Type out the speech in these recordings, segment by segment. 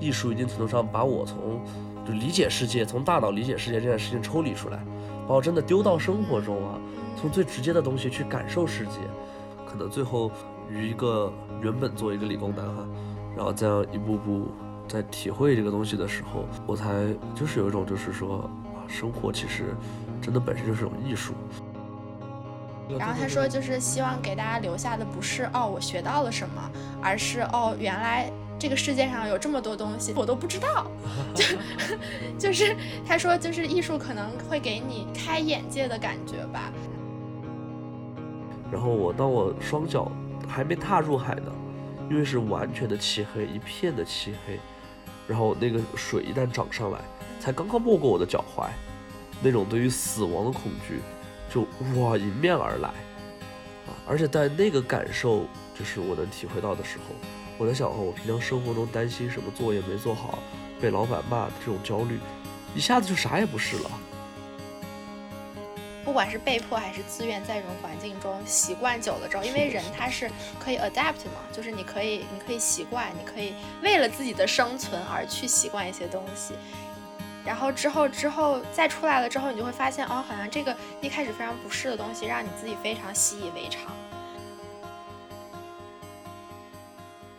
艺术一定程度上把我从就理解世界，从大脑理解世界这件事情抽离出来，把我真的丢到生活中啊，从最直接的东西去感受世界，可能最后于一个原本做一个理工男哈，然后这样一步步在体会这个东西的时候，我才就是有一种就是说啊，生活其实真的本身就是种艺术。然后他说，就是希望给大家留下的不是哦我学到了什么，而是哦原来这个世界上有这么多东西我都不知道。就 就是他说，就是艺术可能会给你开眼界的感觉吧。然后我当我双脚还没踏入海呢，因为是完全的漆黑，一片的漆黑，然后那个水一旦涨上来，才刚刚没过我的脚踝，那种对于死亡的恐惧。就哇迎面而来，啊！而且在那个感受，就是我能体会到的时候，我在想，我平常生活中担心什么作业没做好，被老板骂的这种焦虑，一下子就啥也不是了。不管是被迫还是自愿，在这种环境中习惯久了之后，因为人他是可以 adapt 嘛，就是你可以，你可以习惯，你可以为了自己的生存而去习惯一些东西。然后之后之后再出来了之后，你就会发现哦，好像这个一开始非常不适的东西，让你自己非常习以为常。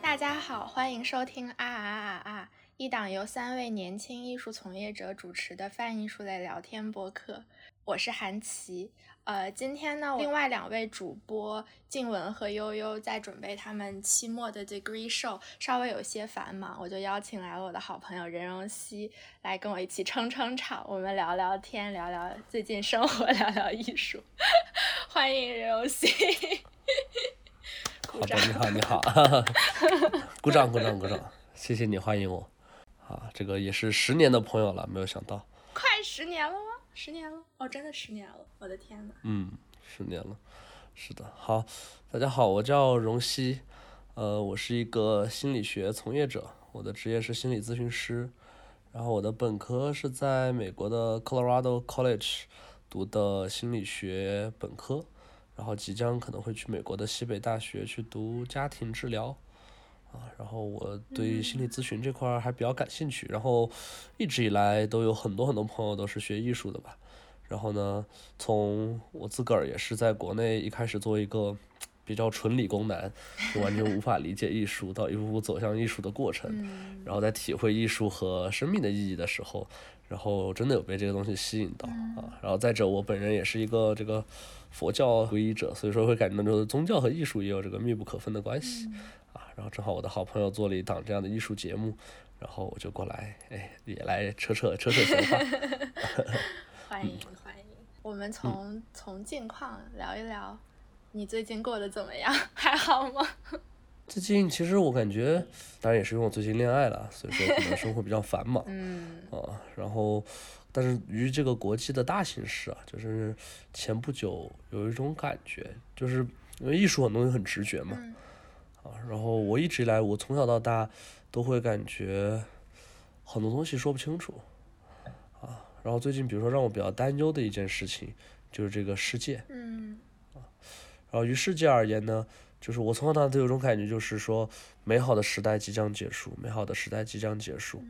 大家好，欢迎收听啊啊啊啊！一档由三位年轻艺术从业者主持的泛艺术类聊天播客，我是韩琦。呃，今天呢，另外两位主播静雯和悠悠在准备他们期末的 degree show，稍微有些繁忙，我就邀请来了我的好朋友任荣熙来跟我一起撑撑场，我们聊聊天，聊聊最近生活，聊聊艺术。欢迎任荣熙。好的，你好，你好，鼓掌，鼓掌，鼓掌，谢谢你欢迎我。啊，这个也是十年的朋友了，没有想到，快十年了吗？十年了？哦，真的十年了，我的天呐。嗯，十年了，是的。好，大家好，我叫荣熙，呃，我是一个心理学从业者，我的职业是心理咨询师，然后我的本科是在美国的 Colorado College 读的心理学本科，然后即将可能会去美国的西北大学去读家庭治疗。啊，然后我对心理咨询这块还比较感兴趣，然后一直以来都有很多很多朋友都是学艺术的吧，然后呢，从我自个儿也是在国内一开始做一个比较纯理工男，就完全无法理解艺术，到一步步走向艺术的过程，然后在体会艺术和生命的意义的时候，然后真的有被这个东西吸引到啊，然后再者我本人也是一个这个佛教皈依者，所以说会感觉就是宗教和艺术也有这个密不可分的关系。啊，然后正好我的好朋友做了一档这样的艺术节目，然后我就过来，哎，也来扯扯扯扯闲话。欢迎欢迎，我们从从近况聊一聊，你最近过得怎么样？还好吗？最近其实我感觉，当然也是因为我最近恋爱了，所以说可能生活比较繁忙。嗯。啊，然后，但是于这个国际的大形势啊，就是前不久有一种感觉，就是因为艺术很多东西很直觉嘛。啊，然后我一直以来，我从小到大都会感觉很多东西说不清楚，啊，然后最近比如说让我比较担忧的一件事情就是这个世界，嗯，啊，然后于世界而言呢，就是我从小到大都有种感觉，就是说美好的时代即将结束，美好的时代即将结束，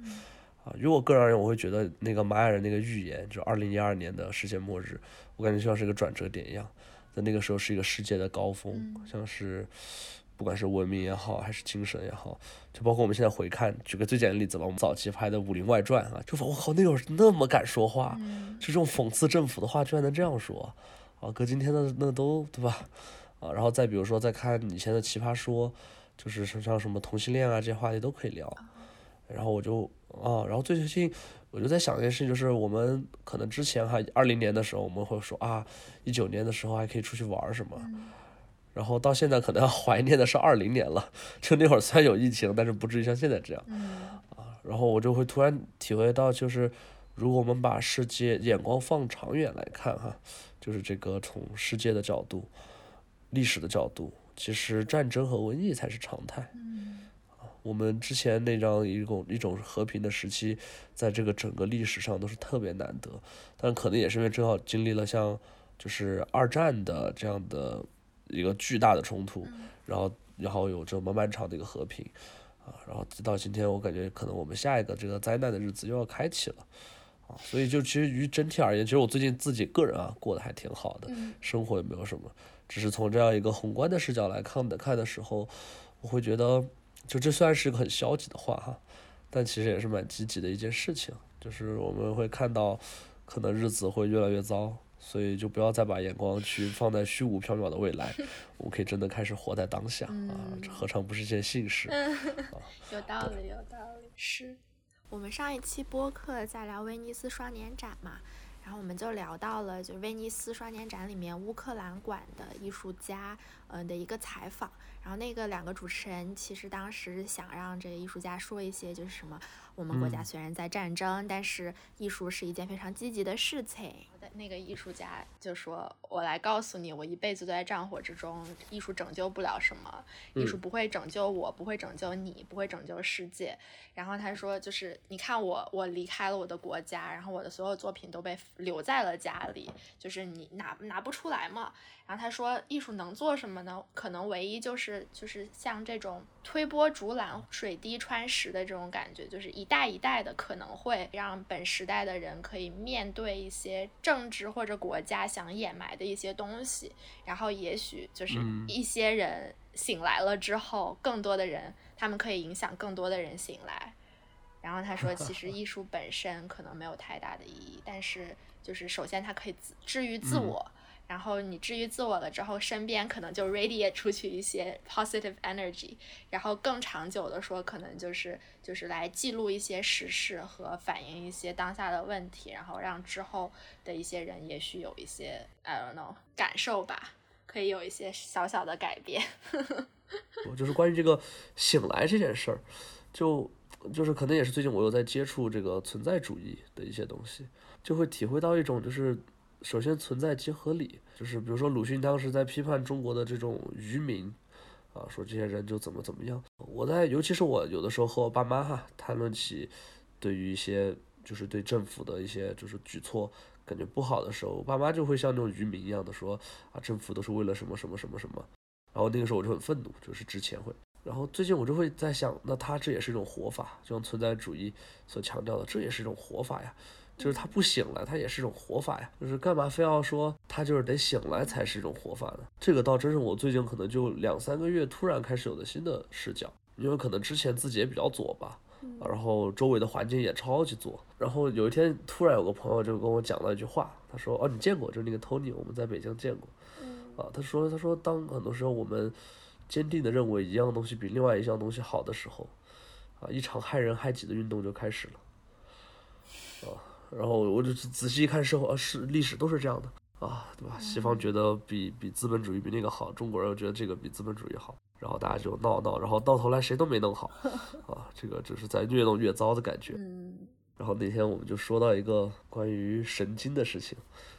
啊，于我个人而言，我会觉得那个玛雅人那个预言，就二零一二年的世界末日，我感觉就像是一个转折点一样，在那个时候是一个世界的高峰，像是。不管是文明也好，还是精神也好，就包括我们现在回看，举个最简单的例子吧，我们早期拍的《武林外传》啊，就我靠，那会儿那么敢说话，就这种讽刺政府的话，居然能这样说，啊，搁今天的那都对吧？啊，然后再比如说再看以前的奇葩说，就是像什么同性恋啊这些话题都可以聊，然后我就啊，然后最近我就在想一件事情，就是我们可能之前哈二零年的时候我们会说啊，一九年的时候还可以出去玩什么。然后到现在可能要怀念的是二零年了，就那会儿虽然有疫情，但是不至于像现在这样。啊，然后我就会突然体会到，就是如果我们把世界眼光放长远来看，哈，就是这个从世界的角度、历史的角度，其实战争和瘟疫才是常态。啊，我们之前那张一种一种和平的时期，在这个整个历史上都是特别难得，但可能也是因为正好经历了像就是二战的这样的。一个巨大的冲突，然后然后有这么漫长的一个和平，啊，啊，然后直到今天，我感觉可能我们下一个这个灾难的日子又要开启了，啊，所以就其实于整体而言，其实我最近自己个人啊过得还挺好的，生活也没有什么，只是从这样一个宏观的视角来看的看的时候，我会觉得，就这虽然是一个很消极的话哈，但其实也是蛮积极的一件事情，就是我们会看到，可能日子会越来越糟。所以就不要再把眼光去 放在虚无缥缈的未来，我们可以真的开始活在当下啊！这何尝不是件幸事？有道理，有道理。是我们上一期播客在聊威尼斯双年展嘛，然后我们就聊到了就威尼斯双年展里面乌克兰馆的艺术家嗯的一个采访，然后那个两个主持人其实当时想让这个艺术家说一些就是什么。我们国家虽然在战争，但是艺术是一件非常积极的事情。那个艺术家就说：“我来告诉你，我一辈子都在战火之中，艺术拯救不了什么，艺术不会拯救我，不会拯救你，不会拯救世界。”然后他说：“就是你看我，我离开了我的国家，然后我的所有作品都被留在了家里，就是你拿拿不出来嘛。”然后他说：“艺术能做什么呢？可能唯一就是就是像这种推波助澜、水滴穿石的这种感觉，就是一。”代一代的可能会让本时代的人可以面对一些政治或者国家想掩埋的一些东西，然后也许就是一些人醒来了之后，更多的人他们可以影响更多的人醒来。然后他说，其实 艺术本身可能没有太大的意义，但是就是首先它可以治愈自我。然后你治愈自我了之后，身边可能就 radiate 出去一些 positive energy。然后更长久的说，可能就是就是来记录一些时事和反映一些当下的问题，然后让之后的一些人也许有一些 I don't know 感受吧，可以有一些小小的改变。我 就是关于这个醒来这件事儿，就就是可能也是最近我又在接触这个存在主义的一些东西，就会体会到一种就是。首先存在即合理，就是比如说鲁迅当时在批判中国的这种愚民，啊，说这些人就怎么怎么样。我在，尤其是我有的时候和我爸妈哈谈论起，对于一些就是对政府的一些就是举措感觉不好的时候，我爸妈就会像那种愚民一样的说啊，政府都是为了什么什么什么什么。然后那个时候我就很愤怒，就是之前会。然后最近我就会在想，那他这也是一种活法，就像存在主义所强调的，这也是一种活法呀。就是他不醒来，他也是一种活法呀。就是干嘛非要说他就是得醒来才是一种活法呢？这个倒真是我最近可能就两三个月突然开始有的新的视角，因为可能之前自己也比较左吧，然后周围的环境也超级左。然后有一天突然有个朋友就跟我讲了一句话，他说：“哦，你见过，就是那个 Tony，我们在北京见过。”啊，他说：“他说当很多时候我们坚定的认为一样东西比另外一项东西好的时候，啊，一场害人害己的运动就开始了。”啊。然后我就仔细一看，社会是历史都是这样的啊，对吧？西方觉得比比资本主义比那个好，中国人又觉得这个比资本主义好，然后大家就闹闹，然后到头来谁都没弄好，啊，这个只是在越弄越糟的感觉。然后那天我们就说到一个关于神经的事情，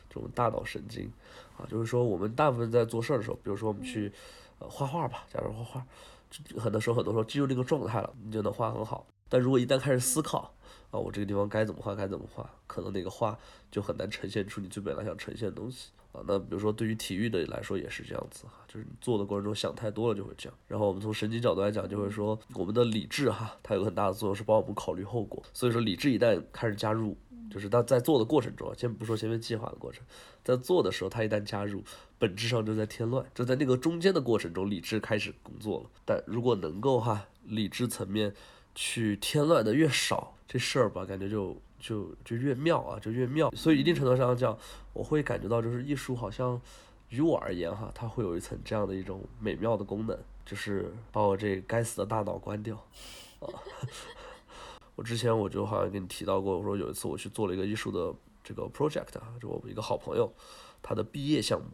这种大脑神经，啊，就是说我们大部分在做事儿的时候，比如说我们去呃画画吧，假如画画，很多时候很多时候进入那个状态了，你就能画很好。但如果一旦开始思考，啊，我这个地方该怎么画，该怎么画，可能那个画就很难呈现出你最本来想呈现的东西啊。那比如说对于体育的来说也是这样子哈，就是你做的过程中想太多了就会这样。然后我们从神经角度来讲，就会说我们的理智哈，它有很大的作用是帮我们考虑后果。所以说理智一旦开始加入，就是它在做的过程中，先不说前面计划的过程，在做的时候它一旦加入，本质上就在添乱。就在那个中间的过程中，理智开始工作了。但如果能够哈，理智层面。去添乱的越少，这事儿吧，感觉就就就越妙啊，就越妙。所以一定程度上讲，我会感觉到，就是艺术好像于我而言哈，它会有一层这样的一种美妙的功能，就是把我这该死的大脑关掉啊。我之前我就好像跟你提到过，我说有一次我去做了一个艺术的这个 project 啊，就我们一个好朋友他的毕业项目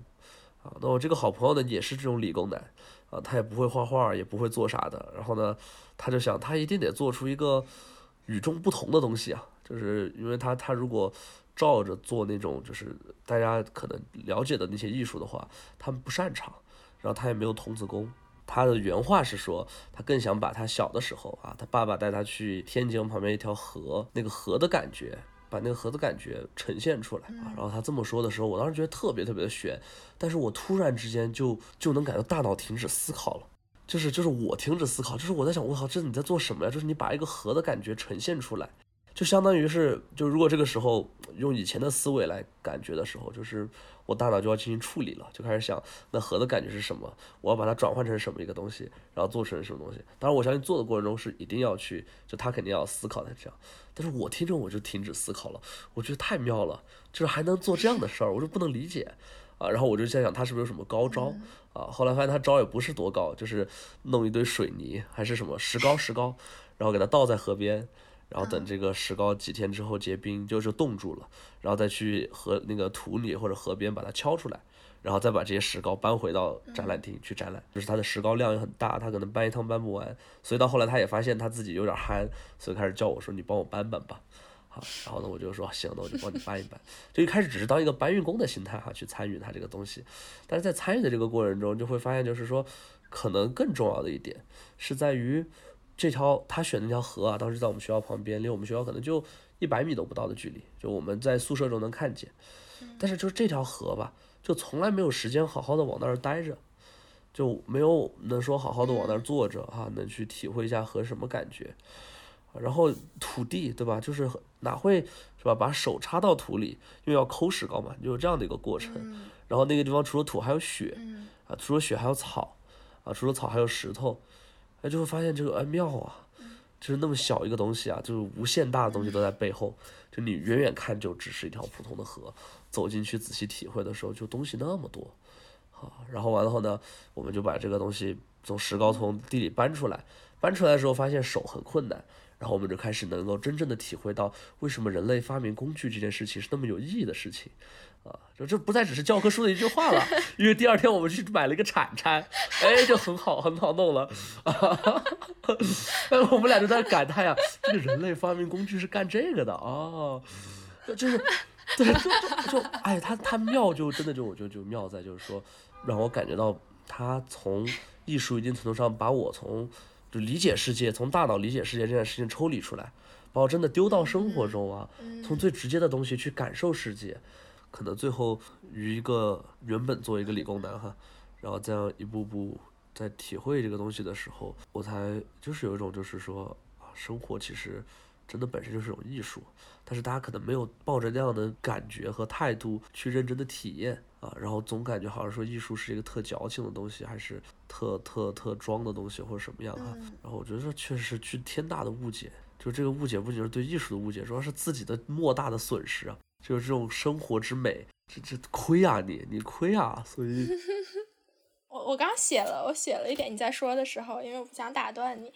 啊。那我这个好朋友呢，也是这种理工男。啊，他也不会画画，也不会做啥的。然后呢，他就想，他一定得做出一个与众不同的东西啊。就是因为他，他如果照着做那种，就是大家可能了解的那些艺术的话，他们不擅长。然后他也没有童子功。他的原话是说，他更想把他小的时候啊，他爸爸带他去天津旁边一条河，那个河的感觉。把那个河的感觉呈现出来啊，然后他这么说的时候，我当时觉得特别特别的悬，但是我突然之间就就能感到大脑停止思考了，就是就是我停止思考，就是我在想，我靠，这你在做什么呀？就是你把一个和的感觉呈现出来，就相当于是，就如果这个时候用以前的思维来感觉的时候，就是我大脑就要进行处理了，就开始想那和的感觉是什么，我要把它转换成什么一个东西，然后做成什么东西。当然，我相信做的过程中是一定要去，就他肯定要思考的这样。但是我听着我就停止思考了，我觉得太妙了，就是还能做这样的事儿，我就不能理解。啊，然后我就在想他是不是有什么高招啊？后来发现他招也不是多高，就是弄一堆水泥还是什么石膏，石膏，然后给它倒在河边，然后等这个石膏几天之后结冰，就是冻住了，然后再去河那个土里或者河边把它敲出来，然后再把这些石膏搬回到展览厅去展览。就是他的石膏量也很大，他可能搬一趟搬不完，所以到后来他也发现他自己有点憨，所以开始叫我说你帮我搬搬吧。然后呢，我就说行，那我就帮你搬一搬。就一开始只是当一个搬运工的心态哈，去参与它这个东西。但是在参与的这个过程中，就会发现，就是说，可能更重要的一点是在于这条他选那条河啊，当时在我们学校旁边，离我们学校可能就一百米都不到的距离，就我们在宿舍中能看见。但是就是这条河吧，就从来没有时间好好的往那儿待着，就没有能说好好的往那儿坐着哈，能去体会一下河什么感觉。然后土地对吧？就是哪会是吧？把手插到土里，因为要抠石膏嘛，就有这样的一个过程。然后那个地方除了土还有雪，啊，除了雪还有草，啊，除了草还有石头，哎，就会发现这个哎妙啊，就是那么小一个东西啊，就是无限大的东西都在背后。就你远远看就只是一条普通的河，走进去仔细体会的时候，就东西那么多。好，然后完了后呢，我们就把这个东西从石膏从地里搬出来，搬出来的时候发现手很困难。然后我们就开始能够真正的体会到，为什么人类发明工具这件事情是那么有意义的事情，啊，就这不再只是教科书的一句话了。因为第二天我们去买了一个铲铲，哎，就很好，很好弄了。我们俩就在感叹呀，这个人类发明工具是干这个的哦，就是，对，就就哎，他他妙就真的就我觉得就妙在就是说，让我感觉到他从艺术一定程度上把我从。就理解世界，从大脑理解世界这件事情抽离出来，把我真的丢到生活中啊，从最直接的东西去感受世界，可能最后于一个原本作为一个理工男哈，然后这样一步步在体会这个东西的时候，我才就是有一种就是说啊，生活其实真的本身就是一种艺术，但是大家可能没有抱着那样的感觉和态度去认真的体验。啊，然后总感觉好像说艺术是一个特矫情的东西，还是特特特装的东西，或者什么样啊？然后我觉得这确实是巨天大的误解，就这个误解不仅是对艺术的误解，主要是自己的莫大的损失啊！就是这种生活之美，这这亏啊你，你亏啊！所以，我我刚写了，我写了一点，你在说的时候，因为我不想打断你。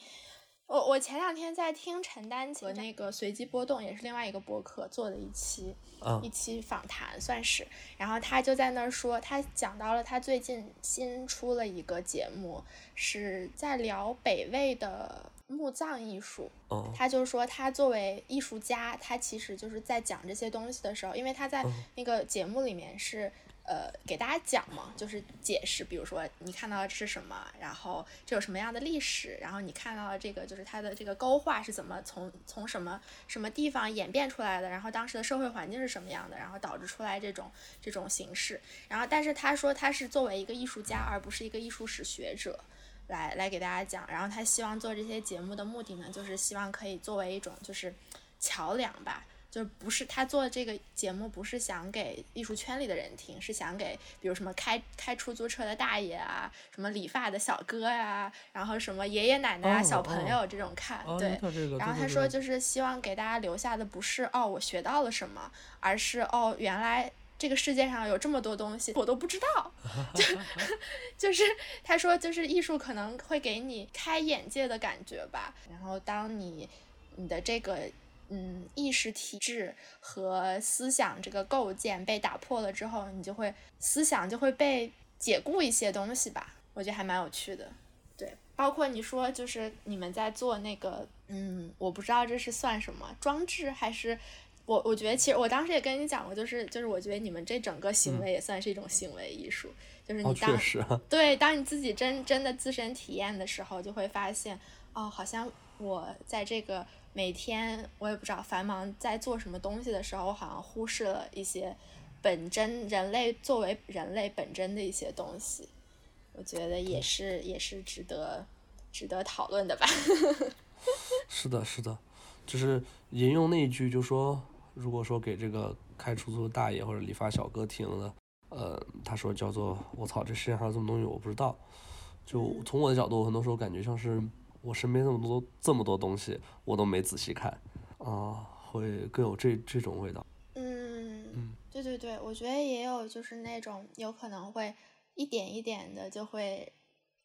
我我前两天在听陈丹青那个随机波动，也是另外一个播客做的一期，一期访谈算是。然后他就在那儿说，他讲到了他最近新出了一个节目，是在聊北魏的墓葬艺术。他就说他作为艺术家，他其实就是在讲这些东西的时候，因为他在那个节目里面是。呃，给大家讲嘛，就是解释，比如说你看到的是什么，然后这有什么样的历史，然后你看到的这个就是它的这个勾画是怎么从从什么什么地方演变出来的，然后当时的社会环境是什么样的，然后导致出来这种这种形式。然后，但是他说他是作为一个艺术家，而不是一个艺术史学者，来来给大家讲。然后他希望做这些节目的目的呢，就是希望可以作为一种就是桥梁吧。就不是他做这个节目，不是想给艺术圈里的人听，是想给比如什么开开出租车的大爷啊，什么理发的小哥呀，然后什么爷爷奶奶啊、小朋友这种看。对。然后他说，就是希望给大家留下的不是哦我学到了什么，而是哦原来这个世界上有这么多东西我都不知道。就 就是他说，就是艺术可能会给你开眼界的感觉吧。然后当你你的这个。嗯，意识体制和思想这个构建被打破了之后，你就会思想就会被解雇一些东西吧，我觉得还蛮有趣的。对，包括你说就是你们在做那个，嗯，我不知道这是算什么装置还是我，我觉得其实我当时也跟你讲过，就是就是我觉得你们这整个行为也算是一种行为艺术，就是你当对当你自己真真的自身体验的时候，就会发现哦，好像我在这个。每天我也不知道繁忙在做什么东西的时候，我好像忽视了一些本真人类作为人类本真的一些东西。我觉得也是也是值得值得讨论的吧。是的，是的，就是引用那一句，就说如果说给这个开出租的大爷或者理发小哥听了，呃，他说叫做我操，这世界上有这么东西我不知道。就从我的角度，很多时候感觉像是我身边这么多这么多东西，我都没仔细看啊，会更有这这种味道。嗯，对对对，我觉得也有就是那种有可能会一点一点的就会，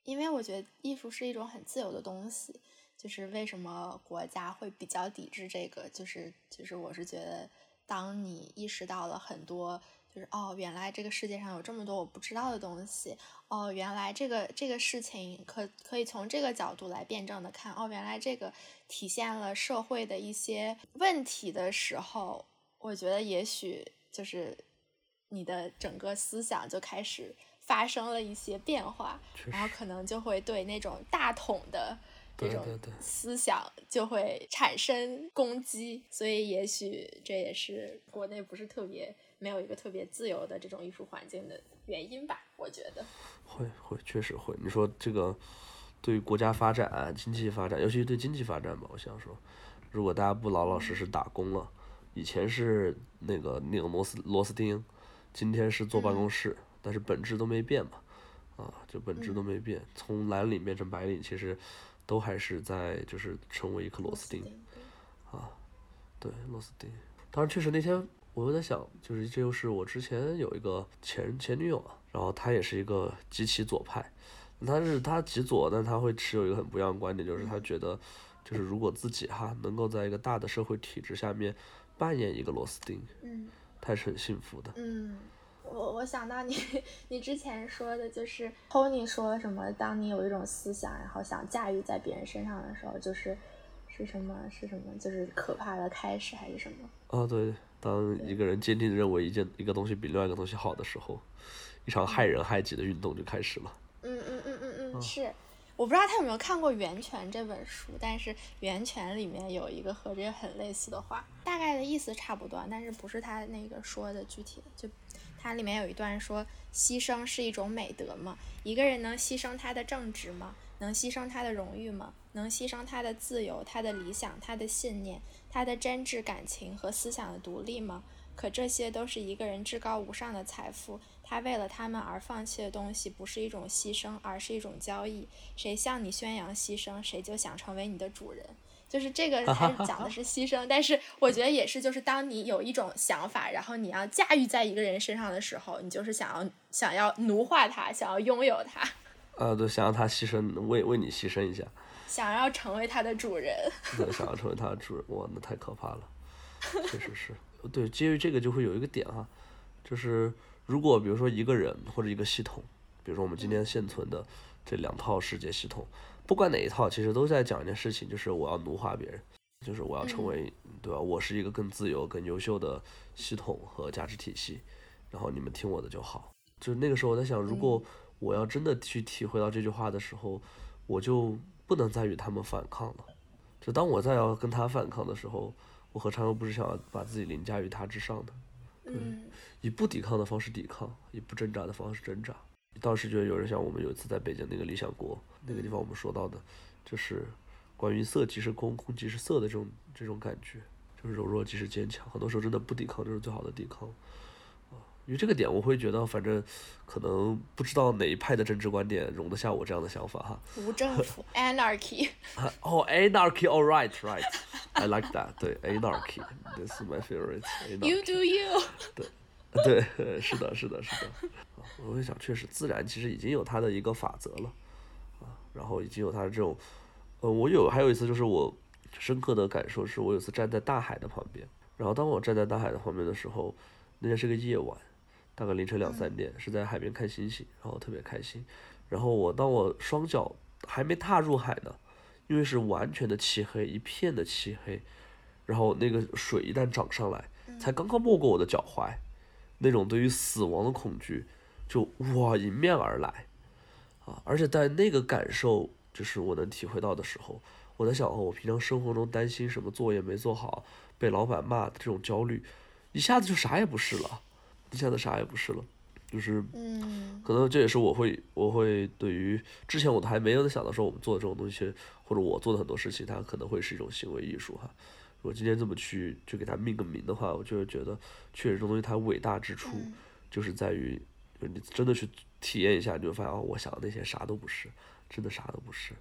因为我觉得艺术是一种很自由的东西。就是为什么国家会比较抵制这个？就是就是我是觉得，当你意识到了很多，就是哦，原来这个世界上有这么多我不知道的东西，哦，原来这个这个事情可可以从这个角度来辩证的看，哦，原来这个体现了社会的一些问题的时候，我觉得也许就是你的整个思想就开始发生了一些变化，然后可能就会对那种大统的。这种思想就会产生攻击，所以也许这也是国内不是特别没有一个特别自由的这种艺术环境的原因吧？我觉得会会确实会。你说这个对国家发展、经济发展，尤其是对经济发展吧，我想说，如果大家不老老实实打工了，以前是那个拧螺丝螺丝钉，今天是坐办公室，但是本质都没变嘛，啊，就本质都没变，从蓝领变成白领，其实。都还是在就是成为一颗螺丝钉，啊，对螺丝钉。当然，确实那天我又在想，就是这就是我之前有一个前前女友啊，然后她也是一个极其左派，她是她极左，但她会持有一个很不一样的观点，就是她觉得，就是如果自己哈能够在一个大的社会体制下面扮演一个螺丝钉，嗯，她是很幸福的，嗯。我我想到你，你之前说的就是 Tony 说什么？当你有一种思想，然后想驾驭在别人身上的时候，就是是什么？是什么？就是可怕的开始还是什么？哦，对，当一个人坚定的认为一件一个东西比另外一个东西好的时候，一场害人害己的运动就开始了。嗯嗯嗯嗯嗯，是。我不知道他有没有看过《源泉》这本书，但是《源泉》里面有一个和这个很类似的话，大概的意思差不多，但是不是他那个说的具体的就。它里面有一段说，牺牲是一种美德嘛？一个人能牺牲他的正直吗？能牺牲他的荣誉吗？能牺牲他的自由、他的理想、他的信念、他的真挚感情和思想的独立吗？可这些都是一个人至高无上的财富，他为了他们而放弃的东西，不是一种牺牲，而是一种交易。谁向你宣扬牺牲，谁就想成为你的主人。就是这个，他讲的是牺牲，但是我觉得也是，就是当你有一种想法，然后你要驾驭在一个人身上的时候，你就是想要想要奴化他，想要拥有他。呃，对，想让他牺牲，为为你牺牲一下。想要成为他的主人。对，想要成为他的主人，哇，那太可怕了。确实是，对，基于这个就会有一个点哈，就是如果比如说一个人或者一个系统，比如说我们今天现存的这两套世界系统。不管哪一套，其实都在讲一件事情，就是我要奴化别人，就是我要成为，对吧？我是一个更自由、更优秀的系统和价值体系，然后你们听我的就好。就是那个时候我在想，如果我要真的去体会到这句话的时候，我就不能再与他们反抗了。就当我再要跟他反抗的时候，我何尝又不是想要把自己凌驾于他之上的？嗯，以不抵抗的方式抵抗，以不挣扎的方式挣扎。当时觉得有人像我们有一次在北京那个理想国那个地方，我们说到的，就是关于色即是空，空即是色的这种这种感觉，就是柔弱即是坚强。很多时候真的不抵抗就是最好的抵抗。啊，因为这个点我会觉得，反正可能不知道哪一派的政治观点容得下我这样的想法哈。无政府，anarchy。哦，anarchy，all right，right，I like that。对，anarchy，this is my favorite。You do you。对。对，是的，是的，是的。我会想，确实，自然其实已经有它的一个法则了，啊，然后已经有它的这种，呃，我有还有一次就是我深刻的感受是，我有一次站在大海的旁边，然后当我站在大海的旁边的时候，那天是个夜晚，大概凌晨两三点，是在海边看星星，然后特别开心。然后我当我双脚还没踏入海呢，因为是完全的漆黑，一片的漆黑，然后那个水一旦涨上来，才刚刚没过我的脚踝。那种对于死亡的恐惧，就哇迎面而来，啊！而且在那个感受，就是我能体会到的时候，我在想，哦，我平常生活中担心什么作业没做好，被老板骂的这种焦虑，一下子就啥也不是了，一下子啥也不是了。就是嗯可能这也是我会我会对于之前我都还没有想到说我们做的这种东西，或者我做的很多事情，它可能会是一种行为艺术哈。如果今天这么去去给它命个名的话，我就会觉得确实这种东西它伟大之处嗯就是在于，就你真的去体验一下，你就会发现哦，我想的那些啥都不是，真的啥都不是。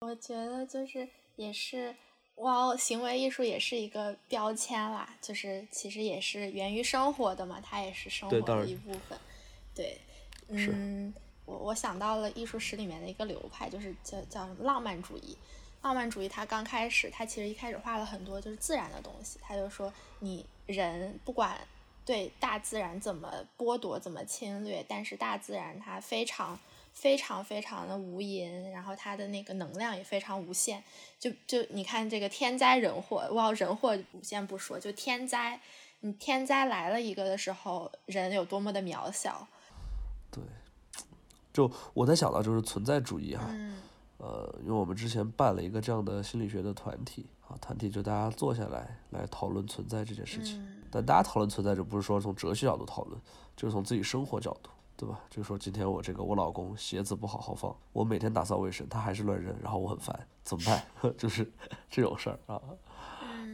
我觉得就是也是，哇，行为艺术也是一个标签啦，就是其实也是源于生活的嘛，它也是生活的一部分。对，是嗯，我我想到了艺术史里面的一个流派，就是叫叫什么浪漫主义。浪漫主义它刚开始，它其实一开始画了很多就是自然的东西，他就说你人不管对大自然怎么剥夺、怎么侵略，但是大自然它非常非常非常的无垠，然后它的那个能量也非常无限。就就你看这个天灾人祸，哇，人祸无限不说，就天灾，你天灾来了一个的时候，人有多么的渺小。对，就我在想到就是存在主义哈，嗯呃，因为我们之前办了一个这样的心理学的团体啊，团体就大家坐下来来讨论存在这件事情。嗯但大家讨论存在，就不是说从哲学角度讨论，就是从自己生活角度，对吧？就说今天我这个我老公鞋子不好好放，我每天打扫卫生，他还是乱扔，然后我很烦，怎么办？就是 这种事儿啊。嗯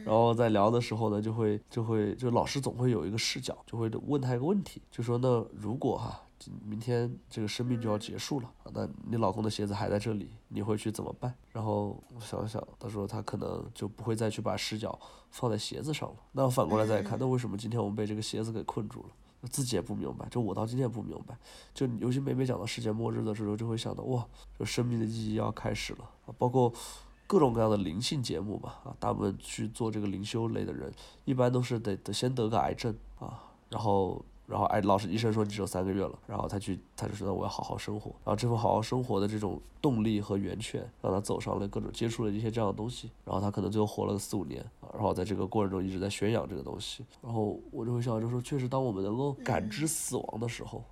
然后在聊的时候呢，就会就会就老师总会有一个视角，就会问他一个问题，就说那如果哈、明天这个生命就要结束了，那你老公的鞋子还在这里，你会去怎么办？然后我想想，他说他可能就不会再去把视角放在鞋子上了。那反过来再看，那为什么今天我们被这个鞋子给困住了？自己也不明白，就我到今天也不明白。就尤其每每讲到世界末日的时候，就会想到哇，就生命的意义要开始了！包括各种各样的灵性节目吧，啊，大部分去做这个灵修类的人，一般都是得得先得个癌症啊，然后然后哎，老师医生说你只有三个月了，然后他去他就说那我要好好生活，然后这份好好生活的这种动力和源泉，让他走上了各种接触了一些这样的东西，然后他可能最后活了四五年，啊然后在这个过程中一直在宣扬这个东西，然后我就会想，就说确实当我们能够感知死亡的时候，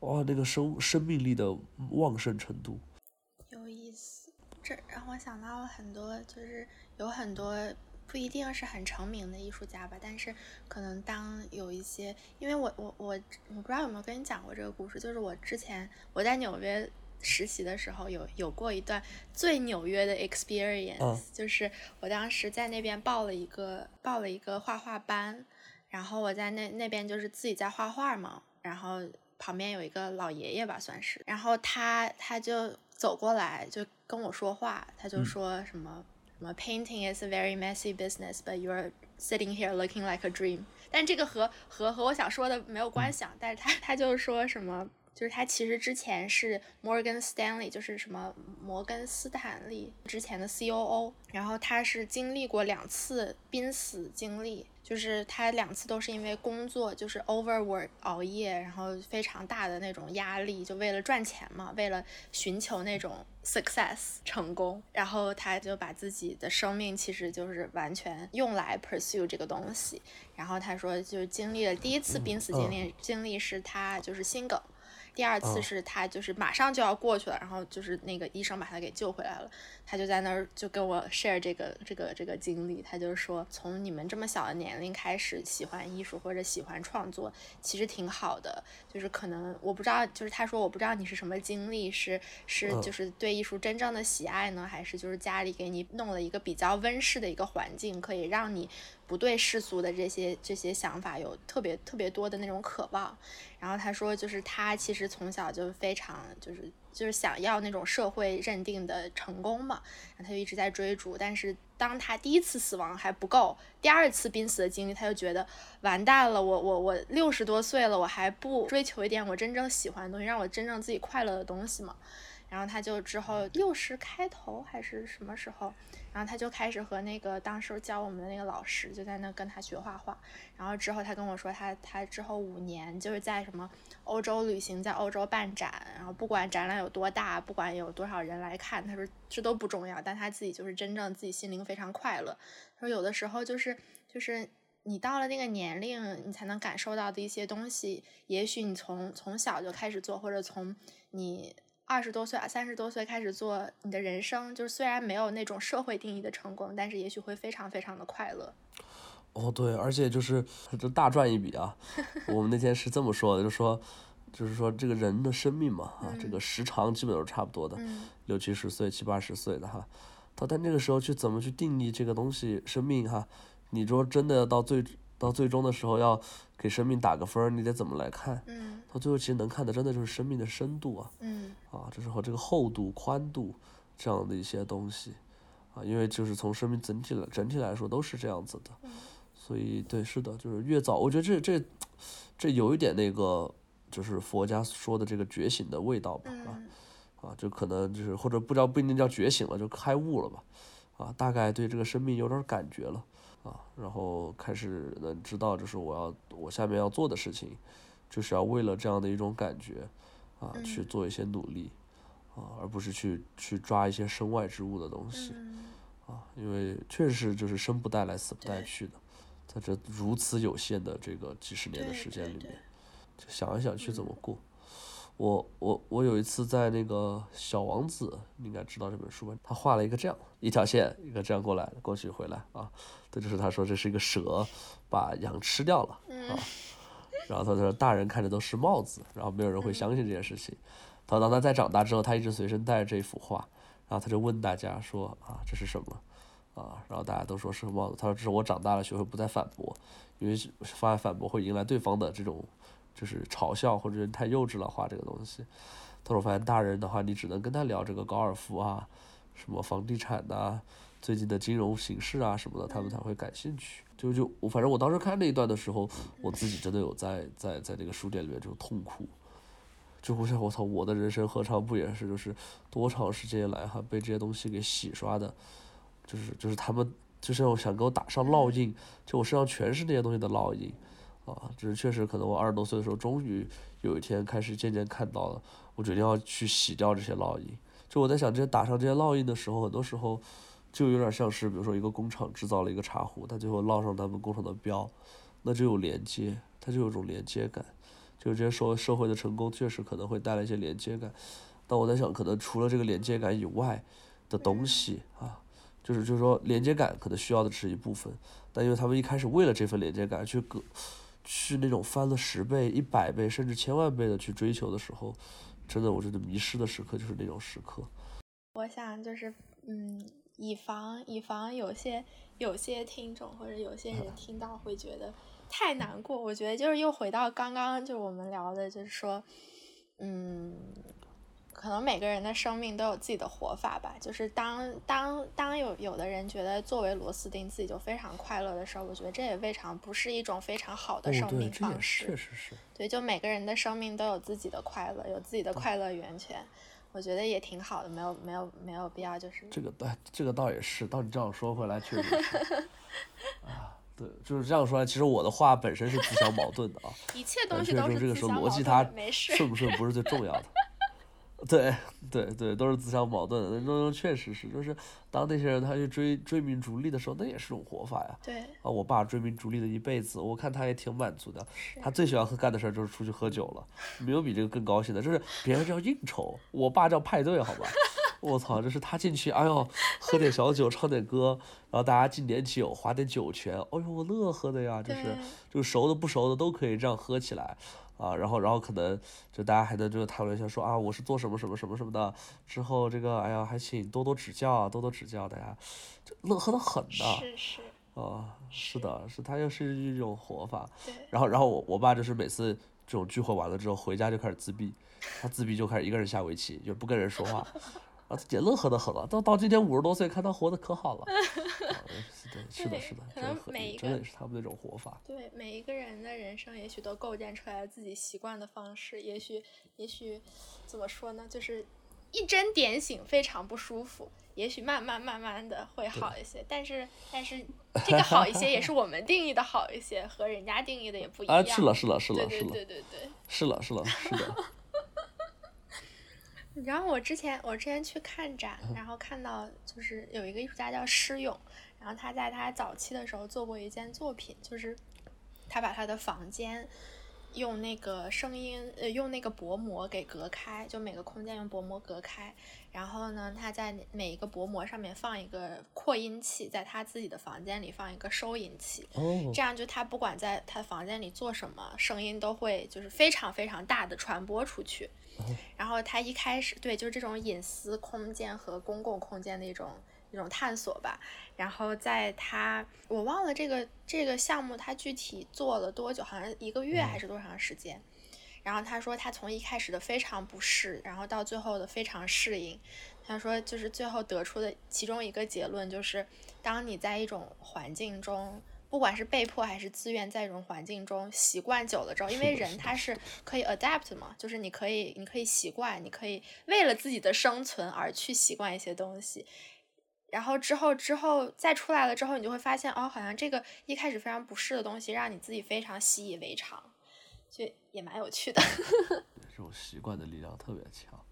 哇，那个生生命力的旺盛程度，有意思，这让我想到了很多，就是有很多不一定是很成名的艺术家吧，但是可能当有一些，因为我我我我不知道有没有跟你讲过这个故事，就是我之前我在纽约实习的时候有有过一段最纽约的 experience，、嗯就是我当时在那边报了一个报了一个画画班，然后我在那那边就是自己在画画嘛，然后旁边有一个老爷爷吧，算是，然后他他就走过来就跟我说话，他就嗯。说什么、什么什么 painting is a very messy business, but you're sitting here looking like a dream。但这个和和和我想说的没有关系啊，但是他他就是说什么。就是他其实之前是 Morgan Stanley，就是什么摩根斯坦利之前的 COO，然后他是经历过两次濒死经历，就是他两次都是因为工作就是 overwork 熬夜，然后非常大的那种压力，就为了赚钱嘛，为了寻求那种 success 成功，然后他就把自己的生命其实就是完全用来 pursue 这个东西。然后他说，就是经历了第一次濒死经历，经历是他就是心梗。第二次嗯。是他就是马上就要过去了，然后就是那个医生把他给救回来了，他就在那儿就跟我 share 这个这个这个经历，他就说从你们这么小的年龄开始喜欢艺术或者喜欢创作，其实挺好的，就是可能我不知道，就是他说我不知道你是什么经历，是是嗯。就是对艺术真正的喜爱呢，还是就是家里给你弄了一个比较温室的一个环境，可以让你不对世俗的这些这些想法有特别特别多的那种渴望。然后他说，就是他其实从小就非常就是就是想要那种社会认定的成功嘛，然后他就一直在追逐。但是当他第一次死亡还不够，第二次濒死的经历，他就觉得完蛋了，我我我六十多岁了，我还不追求一点我真正喜欢的东西，让我真正自己快乐的东西嘛。然后他就之后六十开头还是什么时候，然后他就开始和那个当时教我们的那个老师就在那跟他学画画。然后之后他跟我说他，他之后五年就是在什么欧洲旅行，在欧洲办展，然后不管展览有多大，不管有多少人来看，他说这都不重要，但他自己就是真正自己心灵非常快乐。他说有的时候就是就是你到了那个年龄，你才能感受到的一些东西，也许你从从小就开始做，或者从你。二十多岁啊、三十多岁开始做你的人生，就是虽然没有那种社会定义的成功，但是也许会非常非常的快乐。哦，对，而且就是这大赚一笔啊！我们那天是这么说的，就说，就是说这个人的生命嘛，啊，这个时长基本都是差不多的，六七十岁、七八十岁的哈。他在那个时候去怎么去定义这个东西生命哈？你说真的到最到最终的时候要给生命打个分，你得怎么来看？嗯，到最后其实能看的真的就是生命的深度啊，嗯，啊，这时候这个厚度、宽度这样的一些东西，啊，因为就是从生命整体来整体来说都是这样子的。所以，对，是的，就是越早，我觉得这这这有一点那个，就是佛家说的这个觉醒的味道吧，啊啊，就可能就是或者不知道不一定叫觉醒了，就开悟了吧，啊，大概对这个生命有点感觉了，啊，然后开始能知道，就是我要我下面要做的事情，就是要为了这样的一种感觉，啊，去做一些努力，啊，而不是去去抓一些身外之物的东西，啊，因为确实就是生不带来，死不带去的。在这如此有限的这个几十年的时间里面，就想一想去怎么过。我我我有一次在那个《小王子》，你应该知道这本书吧？他画了一个这样一条线，一个这样过来过去回来啊。这就是他说这是一个蛇把羊吃掉了啊。然后他说大人看着都是帽子，然后没有人会相信这件事情。他当他再长大之后，他一直随身带着这幅画，然后他就问大家说啊这是什么？啊，然后大家都说是帽子。他说：“这是我长大了学会不再反驳，因为发现反驳会迎来对方的这种就是嘲笑或者太幼稚了画这个东西。”他说：“我发现大人的话，你只能跟他聊这个高尔夫啊，什么房地产呐，最近的金融形势啊什么的，他们才会感兴趣。”就就我反正我当时看那一段的时候，我自己真的有在在在那个书店里面就痛苦，就我想我操，我的人生何尝不也是就是多长时间来哈被这些东西给洗刷的。就是就是他们就是我想给我打上烙印，就我身上全是那些东西的烙印，啊，就是确实可能我二十多岁的时候，终于有一天开始渐渐看到了，我决定要去洗掉这些烙印。就我在想，这些打上这些烙印的时候，很多时候就有点像是，比如说一个工厂制造了一个茶壶，它最后烙上他们工厂的标，那就有连接，它就有种连接感。就是这些社社会的成功，确实可能会带来一些连接感。但我在想，可能除了这个连接感以外的东西啊。就是就是说连接感可能需要的只是一部分，但因为他们一开始为了这份连接感去个去那种翻了十倍、一百倍甚至千万倍的去追求的时候，真的我觉得迷失的时刻就是那种时刻。我想就是嗯，以防以防有些有些听众或者有些人 听到会觉得太难过，我觉得就是又回到刚刚就我们聊的，就是说嗯。可能每个人的生命都有自己的活法吧。就是当当当有有的人觉得作为螺丝钉自己就非常快乐的时候，我觉得这也未尝不是一种非常好的生命方式。确实是。对，就每个人的生命都有自己的快乐，有自己的快乐源泉，我觉得也挺好的，没有没有没有必要就是这个倒这个倒也是，到你这样说回来确实是 啊，对，就是这样说来，其实我的话本身是自相矛盾的啊。一切东西都是这个时候逻辑它顺不顺不是最重要的。对对对，都是自相矛盾的。那种确实是，就是当那些人他去追追名逐利的时候，那也是种活法呀。对。啊，我爸追名逐利了一辈子，我看他也挺满足的。他最喜欢干的事儿就是出去喝酒了，没有比这个更高兴的。就是别人叫应酬，我爸叫派对，好吧？我操，就是他进去，哎呦，喝点小酒，唱点歌，然后大家敬点酒，划点酒泉，哎呦，我乐呵的呀，就是就熟的不熟的都可以这样喝起来。啊，然后，然后可能就大家还能就讨论一下，说啊，我是做什么什么什么什么的。之后这个，哎呀，还请多多指教啊，多多指教，大家就乐呵的很的。是是。啊，是的，是他又是一种活法。对。然后，然后我我爸就是每次这种聚会完了之后回家就开始自闭，他自闭就开始一个人下围棋，就不跟人说话。啊，也乐呵的很了。到到今年五十多岁，看他活得可好了。对，是的，是的，可能每一个真的是他们那种活法。对，每一个人的人生也许都构建出来自己习惯的方式。也许，也许怎么说呢？就是一针点醒，非常不舒服。也许慢慢慢慢的会好一些。但是，但是这个好一些也是我们定义的好一些，和人家定义的也不一样。啊，是了，是了，是了，是了，对对对，是了，是了，是的。然后我之前我之前去看展，然后看到就是有一个艺术家叫施勇，然后他在他早期的时候做过一件作品，就是他把他的房间用那个声音，呃，用那个薄膜给隔开，就每个空间用薄膜隔开。然后呢，他在每一个薄膜上面放一个扩音器，在他自己的房间里放一个收音器。哦，这样就他不管在他房间里做什么，声音都会就是非常非常大的传播出去。然后他一开始对，就是这种隐私空间和公共空间的一种一种探索吧。然后在他我忘了这个这个项目他具体做了多久，好像一个月还是多长时间。然后他说，他从一开始的非常不适，然后到最后的非常适应。他说，就是最后得出的其中一个结论就是，当你在一种环境中，不管是被迫还是自愿，在一种环境中习惯久了之后，因为人他是可以 adapt 嘛，就是你可以，你可以习惯，你可以为了自己的生存而去习惯一些东西。然后之后之后再出来了之后，你就会发现，哦，好像这个一开始非常不适的东西，让你自己非常习以为常。就也蛮有趣的，这种习惯的力量特别强，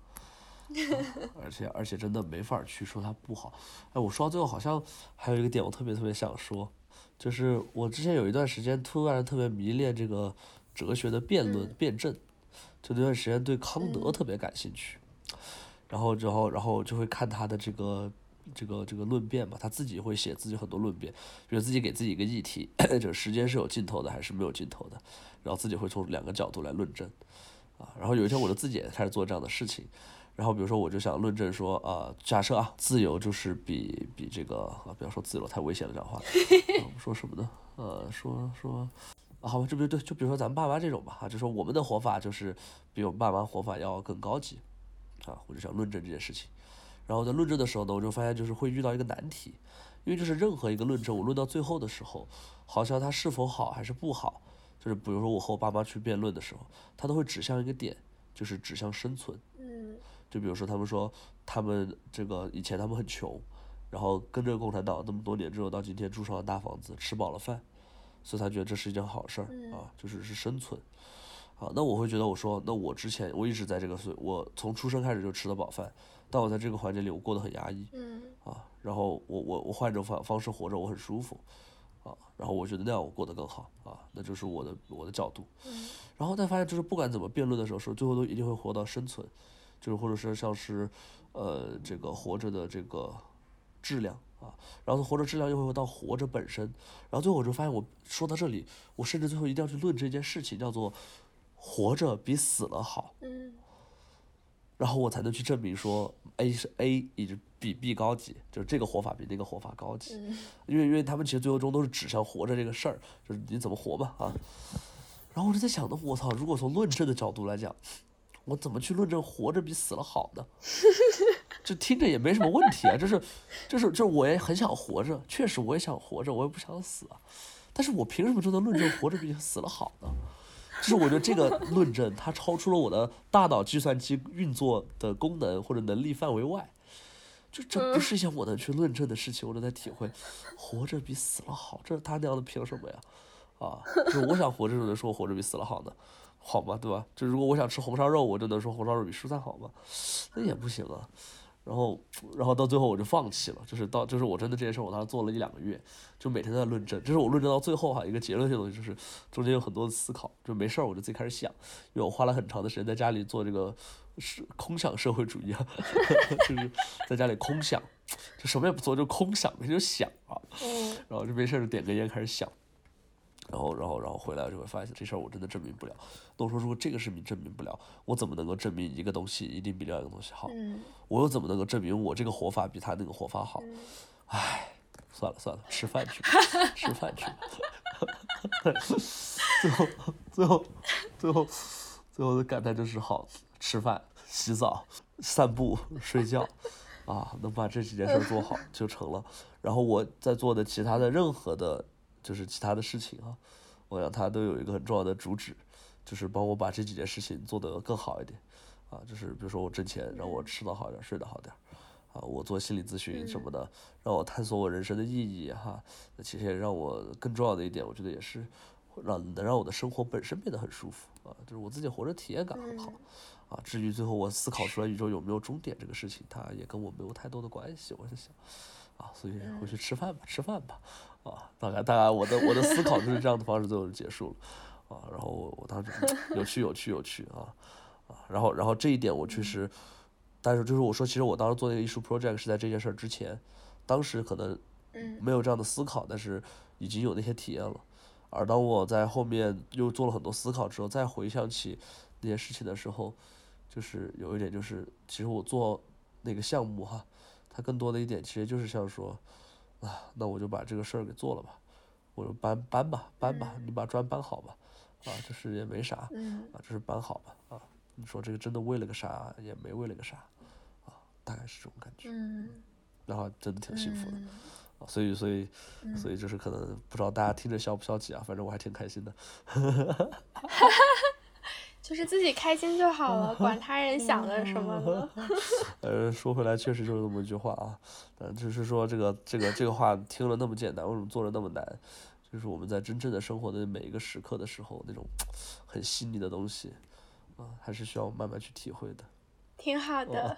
而且而且真的没法去说它不好。哎，我说到最后好像还有一个点，我特别特别想说，就是我之前有一段时间突然特别迷恋这个哲学的辩论辩证，就那段时间对康德特别感兴趣，然后之后然后就会看他的这个。这个这个论辩嘛，他自己会写自己很多论辩，比如自己给自己一个议题，就是时间是有尽头的还是没有尽头的，然后自己会从两个角度来论证，啊，然后有一天我就自己也开始做这样的事情，然后比如说我就想论证说，啊，假设啊，自由就是比比这个啊，不要说自由太危险了，这样话，说什么呢？呃，说说，啊，好吧，这不对，就比如说咱们爸妈这种吧，啊，就说我们的活法就是比我们爸妈活法要更高级，啊，我就想论证这件事情。然后在论证的时候呢，我就发现就是会遇到一个难题，因为就是任何一个论证，我论到最后的时候，好像它是否好还是不好，就是比如说我和我爸妈去辩论的时候，它都会指向一个点，就是指向生存。嗯。就比如说他们说他们这个以前他们很穷，然后跟着共产党那么多年之后，到今天住上了大房子，吃饱了饭，所以他觉得这是一件好事儿啊，就是是生存。啊，那我会觉得我说，那我之前我一直在这个岁，我从出生开始就吃得饱饭。但我在这个环境里，我过得很压抑，嗯，啊，然后我我我换一种方方式活着，我很舒服，啊，然后我觉得那样我过得更好，啊，那就是我的我的角度，嗯，然后再发现就是不管怎么辩论的时候，说最后都一定会活到生存，就是或者是像是，呃，这个活着的这个质量啊，然后活着质量又会到活着本身，然后最后我就发现我说到这里，我甚至最后一定要去论这件事情，叫做活着比死了好，嗯。然后我才能去证明说 A 是 A，以及比 B 高级，就是这个活法比那个活法高级，因为因为他们其实最后终都是指向活着这个事儿，就是你怎么活吧啊。然后我就在想呢，我操，如果从论证的角度来讲，我怎么去论证活着比死了好呢？这听着也没什么问题啊，就是就是就是我也很想活着，确实我也想活着，我也不想死啊，但是我凭什么就能论证活着比死了好呢？就是我觉得这个论证，它超出了我的大脑计算机运作的功能或者能力范围外，就这不是一件我能去论证的事情。我正在体会，活着比死了好，这他娘的凭什么呀？啊，就是我想活着就能说活着比死了好呢，好吗？对吧？就如果我想吃红烧肉，我就能说红烧肉比蔬菜好吗？那也不行啊。然后，然后到最后我就放弃了，就是到，就是我真的这件事，我当时做了一两个月，就每天在论证。就是我论证到最后哈，一个结论性东西，就是中间有很多的思考，就没事儿我就自己开始想，因为我花了很长的时间在家里做这个是空想社会主义啊，就是在家里空想，就什么也不做，就空想，每天就想啊，然后就没事儿就点根烟开始想。然后，然后，然后回来就会发现这事儿我真的证明不了。那我说，如果这个事情证明不了，我怎么能够证明一个东西一定比另一个东西好？我又怎么能够证明我这个活法比他那个活法好？唉，算了算了，吃饭去，吃饭去吧。最后，最后，最后，最后的感叹就是好吃饭、洗澡、散步、睡觉，啊，能把这几件事做好就成了。然后我在做的其他的任何的。就是其他的事情啊，我想他都有一个很重要的主旨，就是帮我把这几件事情做得更好一点，啊，就是比如说我挣钱，让我吃得好点，睡得好点，啊，我做心理咨询什么的，让我探索我人生的意义哈，那其实也让我更重要的一点，我觉得也是让能让我的生活本身变得很舒服。啊，就是我自己活着体验感很好，啊，至于最后我思考出来宇宙有没有终点这个事情，它也跟我没有太多的关系，我是想，啊，所以回去吃饭吧，吃饭吧。啊，大概大概我的我的思考就是这样的方式，最后就结束了。啊，然后我我当时有趣有趣有趣啊啊，然后然后这一点我确实，但是就是我说，其实我当时做那个艺术 project 是在这件事儿之前，当时可能没有这样的思考，但是已经有那些体验了。而当我在后面又做了很多思考之后，再回想起那些事情的时候，就是有一点就是，其实我做那个项目哈，它更多的一点其实就是像说，啊，那我就把这个事儿给做了吧，我就搬搬吧，搬吧，你把砖搬好吧，啊，这事也没啥，啊，这是搬好吧，啊，你说这个真的为了个啥，也没为了个啥，啊，大概是这种感觉，然后真的挺幸福的。所以，所以，所以就是可能不知道大家听着消不消极啊，反正我还挺开心的。就是自己开心就好了，管他人想的什么呢？呃，说回来，确实就是这么一句话啊。嗯，就是说这个这个这个话听了那么简单，为什么做了那么难？就是我们在真正的生活的每一个时刻的时候，那种很细腻的东西啊，还是需要慢慢去体会的。挺好的。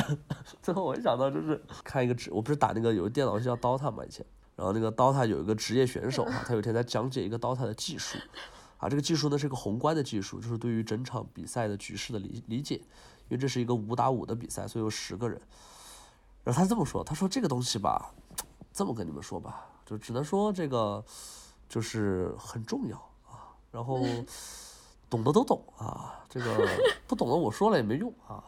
最后我一想到就是看一个职，我不是打那个有个电脑叫 DOTA 嘛以前，然后那个 DOTA 有一个职业选手哈，他有一天在讲解一个 DOTA 的技术，啊，这个技术呢是一个宏观的技术，就是对于整场比赛的局势的理理解，因为这是一个五打五的比赛，所以有十个人。然后他这么说，他说这个东西吧，这么跟你们说吧，就只能说这个就是很重要啊，然后。懂的都懂啊，这个不懂的我说了也没用啊，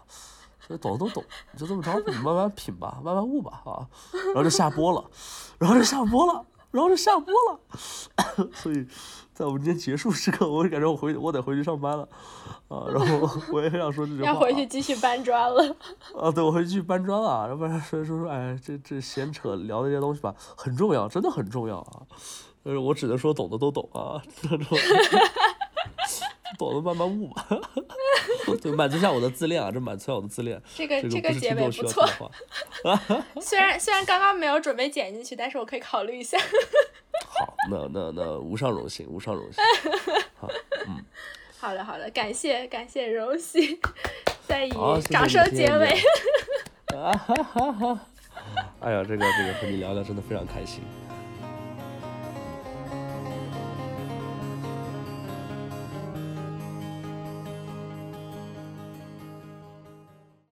所以懂的都懂，你就这么着，你慢慢品吧，慢慢悟吧啊，然后就下播了，然后就下播了，然后就下播了，所以在我们今天结束时刻，我就感觉我回我得回去上班了。啊，然后我也很想说这句话，要回去继续搬砖了。啊，对，我回去继续搬砖了，要不然说说说，哎，这这闲扯聊的这些东西吧，很重要，真的很重要啊，但是我只能说懂的都懂啊，这种。懂得慢慢悟吧，就，满足一下我的自恋啊，这满足一下我的自恋。这个这个结尾不错。虽然虽然刚刚没有准备剪进去，但是我可以考虑一下。好，那那那无上荣幸，无上荣幸。好，嗯。好的好的，感谢感谢荣幸，再以掌声结尾。哈哈哈！哎呀，这个这个和你聊聊真的非常开心。